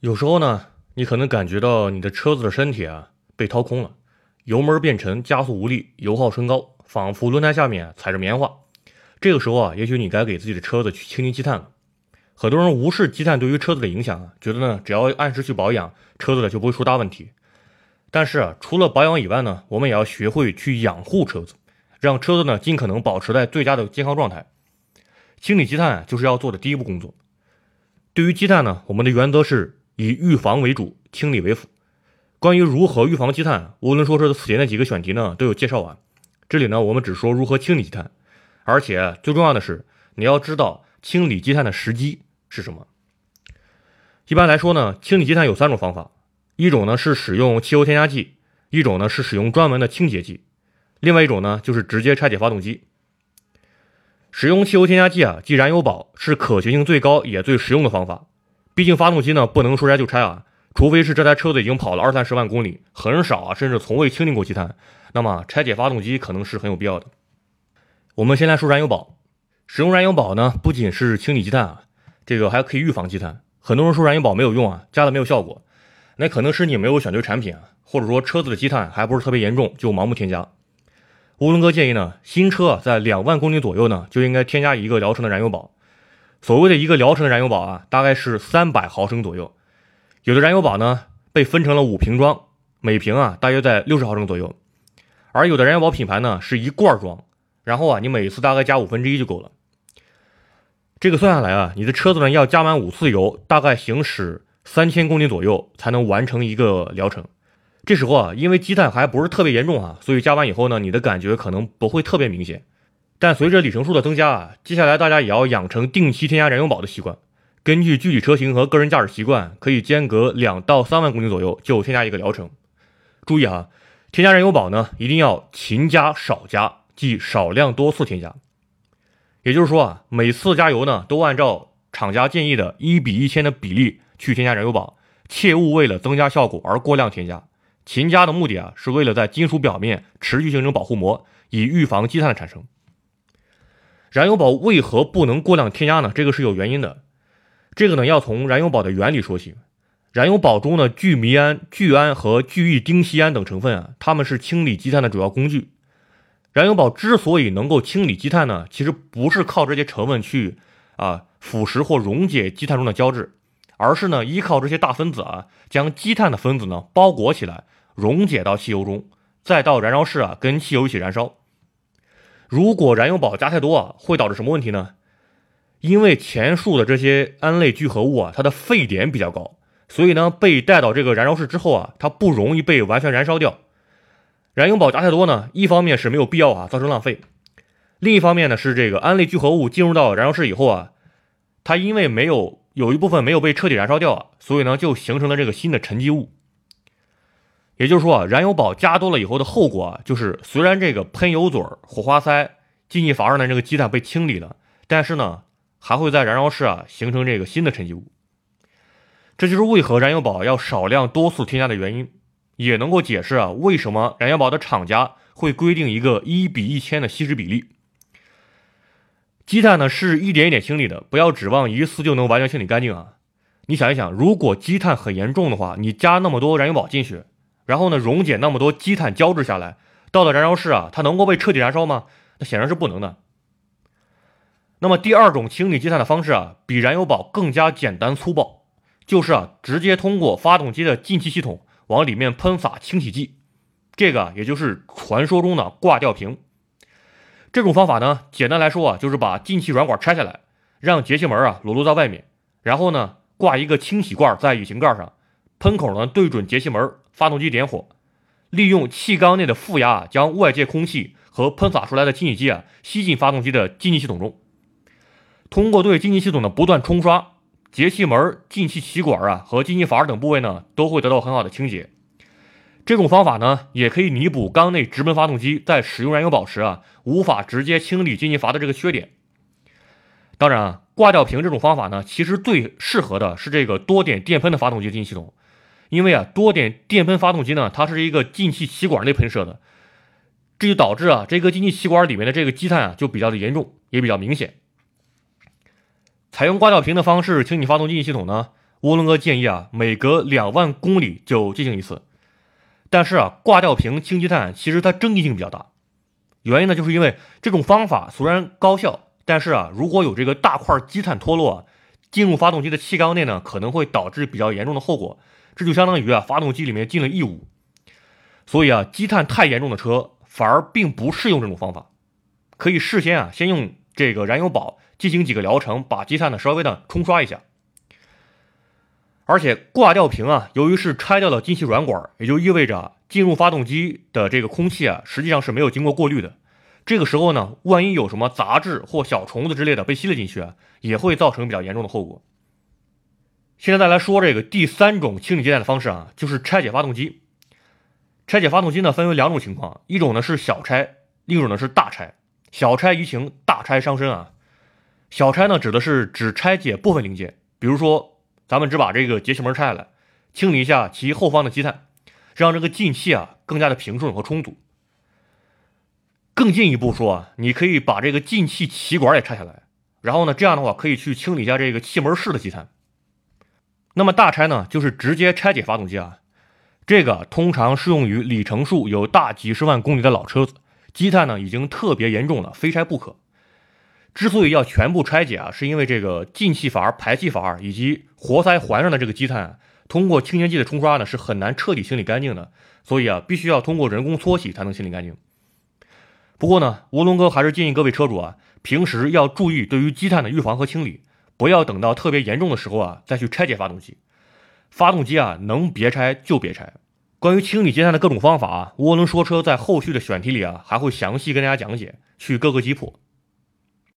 有时候呢，你可能感觉到你的车子的身体啊被掏空了，油门变沉，加速无力，油耗升高，仿佛轮胎下面踩着棉花。这个时候啊，也许你该给自己的车子去清清积碳了。很多人无视积碳对于车子的影响，觉得呢只要按时去保养，车子呢就不会出大问题。但是啊，除了保养以外呢，我们也要学会去养护车子，让车子呢尽可能保持在最佳的健康状态。清理积碳就是要做的第一步工作。对于积碳呢，我们的原则是。以预防为主，清理为辅。关于如何预防积碳，无论说是此前的几个选题呢，都有介绍完。这里呢，我们只说如何清理积碳，而且最重要的是，你要知道清理积碳的时机是什么。一般来说呢，清理积碳有三种方法：一种呢是使用汽油添加剂，一种呢是使用专门的清洁剂，另外一种呢就是直接拆解发动机。使用汽油添加剂啊，即燃油宝，是可行性最高也最实用的方法。毕竟发动机呢不能说拆就拆啊，除非是这台车子已经跑了二三十万公里，很少啊，甚至从未清理过积碳，那么拆解发动机可能是很有必要的。我们先来说燃油宝，使用燃油宝呢不仅是清理积碳啊，这个还可以预防积碳。很多人说燃油宝没有用啊，加了没有效果，那可能是你没有选对产品啊，或者说车子的积碳还不是特别严重就盲目添加。乌伦哥建议呢，新车在两万公里左右呢就应该添加一个疗程的燃油宝。所谓的一个疗程的燃油宝啊，大概是三百毫升左右。有的燃油宝呢被分成了五瓶装，每瓶啊大约在六十毫升左右。而有的燃油宝品牌呢是一罐装，然后啊你每次大概加五分之一就够了。这个算下来啊，你的车子呢要加满五次油，大概行驶三千公里左右才能完成一个疗程。这时候啊，因为积碳还不是特别严重啊，所以加完以后呢，你的感觉可能不会特别明显。但随着里程数的增加啊，接下来大家也要养成定期添加燃油宝的习惯。根据具体车型和个人驾驶习惯，可以间隔两到三万公里左右就添加一个疗程。注意哈，添加燃油宝呢，一定要勤加少加，即少量多次添加。也就是说啊，每次加油呢，都按照厂家建议的一比一千的比例去添加燃油宝，切勿为了增加效果而过量添加。勤加的目的啊，是为了在金属表面持续形成保护膜，以预防积碳的产生。燃油宝为何不能过量添加呢？这个是有原因的。这个呢，要从燃油宝的原理说起。燃油宝中呢，聚醚胺、聚氨和聚异丁烯胺等成分啊，它们是清理积碳的主要工具。燃油宝之所以能够清理积碳呢，其实不是靠这些成分去啊腐蚀或溶解积碳中的胶质，而是呢依靠这些大分子啊，将积碳的分子呢包裹起来，溶解到汽油中，再到燃烧室啊跟汽油一起燃烧。如果燃油宝加太多啊，会导致什么问题呢？因为前述的这些胺类聚合物啊，它的沸点比较高，所以呢，被带到这个燃烧室之后啊，它不容易被完全燃烧掉。燃油宝加太多呢，一方面是没有必要啊，造成浪费；另一方面呢，是这个胺类聚合物进入到燃烧室以后啊，它因为没有有一部分没有被彻底燃烧掉啊，所以呢，就形成了这个新的沉积物。也就是说啊，燃油宝加多了以后的后果啊，就是虽然这个喷油嘴、火花塞、进气阀上的这个积碳被清理了，但是呢，还会在燃烧室啊形成这个新的沉积物。这就是为何燃油宝要少量多次添加的原因，也能够解释啊为什么燃油宝的厂家会规定一个一比一千的稀释比例。积碳呢是一点一点清理的，不要指望一次就能完全清理干净啊。你想一想，如果积碳很严重的话，你加那么多燃油宝进去。然后呢，溶解那么多积碳胶质下来，到了燃烧室啊，它能够被彻底燃烧吗？那显然是不能的。那么第二种清理积碳的方式啊，比燃油宝更加简单粗暴，就是啊，直接通过发动机的进气系统往里面喷洒清洗剂，这个也就是传说中的挂吊瓶。这种方法呢，简单来说啊，就是把进气软管拆下来，让节气门啊裸露在外面，然后呢，挂一个清洗罐在引擎盖上，喷口呢对准节气门。发动机点火，利用气缸内的负压将外界空气和喷洒出来的清洗剂啊吸进发动机的进气系统中。通过对进气系统的不断冲刷，节气门、进气气管啊和进气阀等部位呢都会得到很好的清洁。这种方法呢也可以弥补缸内直喷发动机在使用燃油宝时啊无法直接清理进气阀的这个缺点。当然啊，挂吊瓶这种方法呢，其实最适合的是这个多点电喷的发动机进气系统。因为啊，多点电喷发动机呢，它是一个进气气管内喷射的，这就导致啊，这个进气气管里面的这个积碳啊，就比较的严重，也比较明显。采用挂吊瓶的方式清理发动机系统呢，涡轮哥建议啊，每隔两万公里就进行一次。但是啊，挂吊瓶清积碳其实它争议性比较大，原因呢，就是因为这种方法虽然高效，但是啊，如果有这个大块积碳脱落，进入发动机的气缸内呢，可能会导致比较严重的后果，这就相当于啊，发动机里面进了异物。所以啊，积碳太严重的车反而并不适用这种方法，可以事先啊，先用这个燃油宝进行几个疗程，把积碳呢稍微的冲刷一下。而且挂吊瓶啊，由于是拆掉了进气软管，也就意味着进入发动机的这个空气啊，实际上是没有经过过滤的。这个时候呢，万一有什么杂质或小虫子之类的被吸了进去啊，也会造成比较严重的后果。现在再来说这个第三种清理积碳的方式啊，就是拆解发动机。拆解发动机呢，分为两种情况，一种呢是小拆，另一种呢是大拆。小拆怡情，大拆伤身啊。小拆呢，指的是只拆解部分零件，比如说。咱们只把这个节气门拆下来，清理一下其后方的积碳，让这个进气啊更加的平顺和充足。更进一步说啊，你可以把这个进气气管也拆下来，然后呢，这样的话可以去清理一下这个气门室的积碳。那么大拆呢，就是直接拆解发动机啊，这个通常适用于里程数有大几十万公里的老车子，积碳呢已经特别严重了，非拆不可。之所以要全部拆解啊，是因为这个进气阀、排气阀以及活塞环上的这个积碳，啊通过清洁剂的冲刷呢，是很难彻底清理干净的。所以啊，必须要通过人工搓洗才能清理干净。不过呢，吴龙哥还是建议各位车主啊，平时要注意对于积碳的预防和清理，不要等到特别严重的时候啊，再去拆解发动机。发动机啊，能别拆就别拆。关于清理积碳的各种方法啊，涡轮说车在后续的选题里啊，还会详细跟大家讲解，去各个击破。